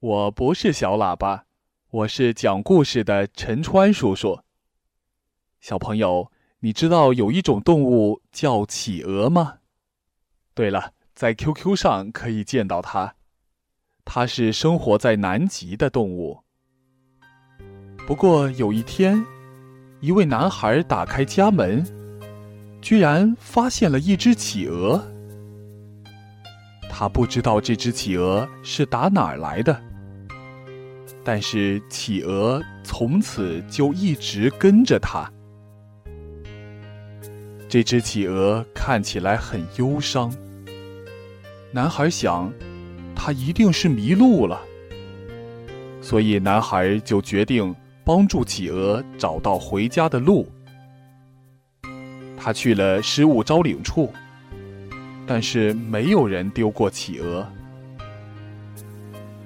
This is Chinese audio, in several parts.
我不是小喇叭，我是讲故事的陈川叔叔。小朋友，你知道有一种动物叫企鹅吗？对了，在 QQ 上可以见到它。它是生活在南极的动物。不过有一天，一位男孩打开家门，居然发现了一只企鹅。他不知道这只企鹅是打哪儿来的。但是企鹅从此就一直跟着他。这只企鹅看起来很忧伤。男孩想，它一定是迷路了。所以男孩就决定帮助企鹅找到回家的路。他去了失物招领处，但是没有人丢过企鹅。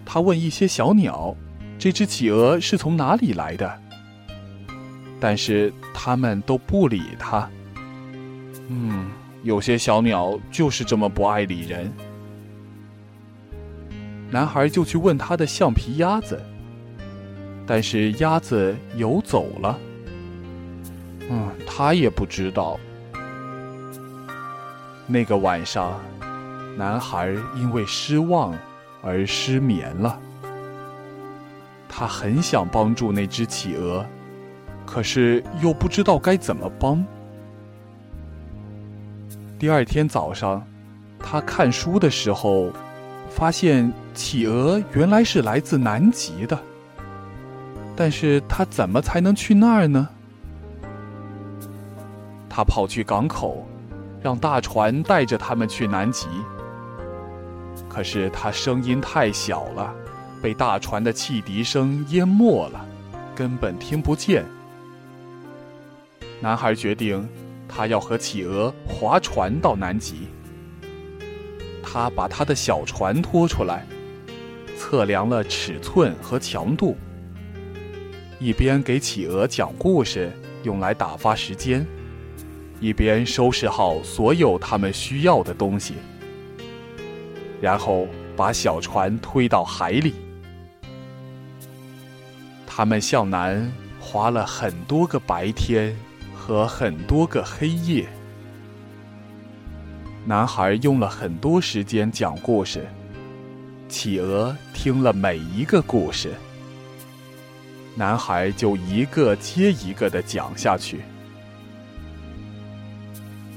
他问一些小鸟。这只企鹅是从哪里来的？但是他们都不理他。嗯，有些小鸟就是这么不爱理人。男孩就去问他的橡皮鸭子，但是鸭子游走了。嗯，他也不知道。那个晚上，男孩因为失望而失眠了。他很想帮助那只企鹅，可是又不知道该怎么帮。第二天早上，他看书的时候，发现企鹅原来是来自南极的。但是他怎么才能去那儿呢？他跑去港口，让大船带着他们去南极。可是他声音太小了。被大船的汽笛声淹没了，根本听不见。男孩决定，他要和企鹅划船到南极。他把他的小船拖出来，测量了尺寸和强度，一边给企鹅讲故事，用来打发时间，一边收拾好所有他们需要的东西，然后把小船推到海里。他们向南划了很多个白天和很多个黑夜。男孩用了很多时间讲故事，企鹅听了每一个故事，男孩就一个接一个的讲下去。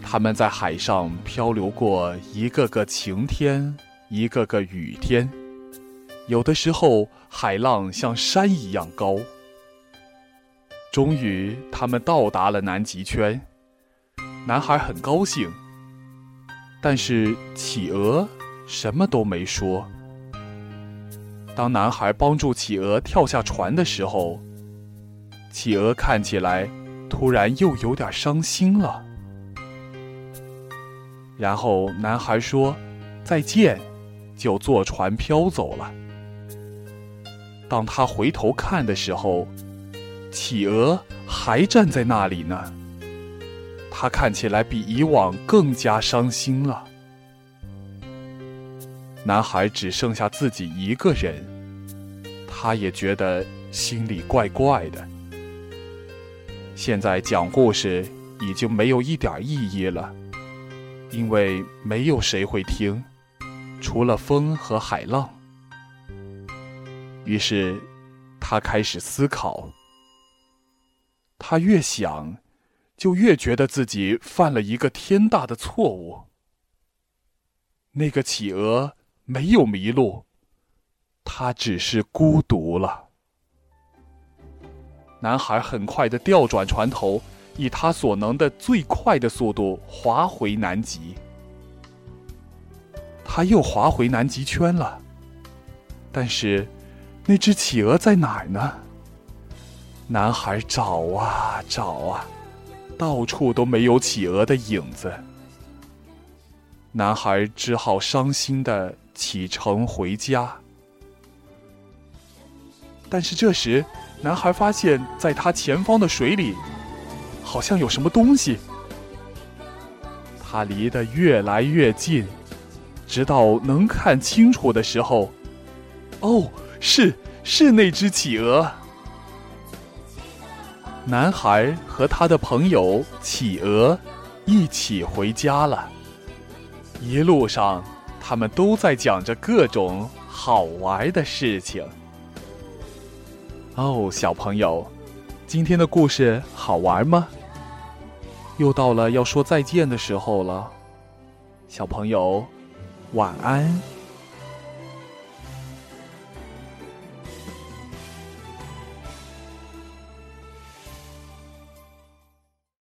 他们在海上漂流过一个个晴天，一个个雨天。有的时候，海浪像山一样高。终于，他们到达了南极圈。男孩很高兴，但是企鹅什么都没说。当男孩帮助企鹅跳下船的时候，企鹅看起来突然又有点伤心了。然后男孩说：“再见”，就坐船飘走了。当他回头看的时候，企鹅还站在那里呢。他看起来比以往更加伤心了。男孩只剩下自己一个人，他也觉得心里怪怪的。现在讲故事已经没有一点意义了，因为没有谁会听，除了风和海浪。于是，他开始思考。他越想，就越觉得自己犯了一个天大的错误。那个企鹅没有迷路，它只是孤独了。男孩很快的调转船头，以他所能的最快的速度划回南极。他又划回南极圈了，但是。那只企鹅在哪儿呢？男孩找啊找啊，到处都没有企鹅的影子。男孩只好伤心的启程回家。但是这时，男孩发现，在他前方的水里，好像有什么东西。他离得越来越近，直到能看清楚的时候，哦。是是那只企鹅。男孩和他的朋友企鹅一起回家了。一路上，他们都在讲着各种好玩的事情。哦，小朋友，今天的故事好玩吗？又到了要说再见的时候了，小朋友，晚安。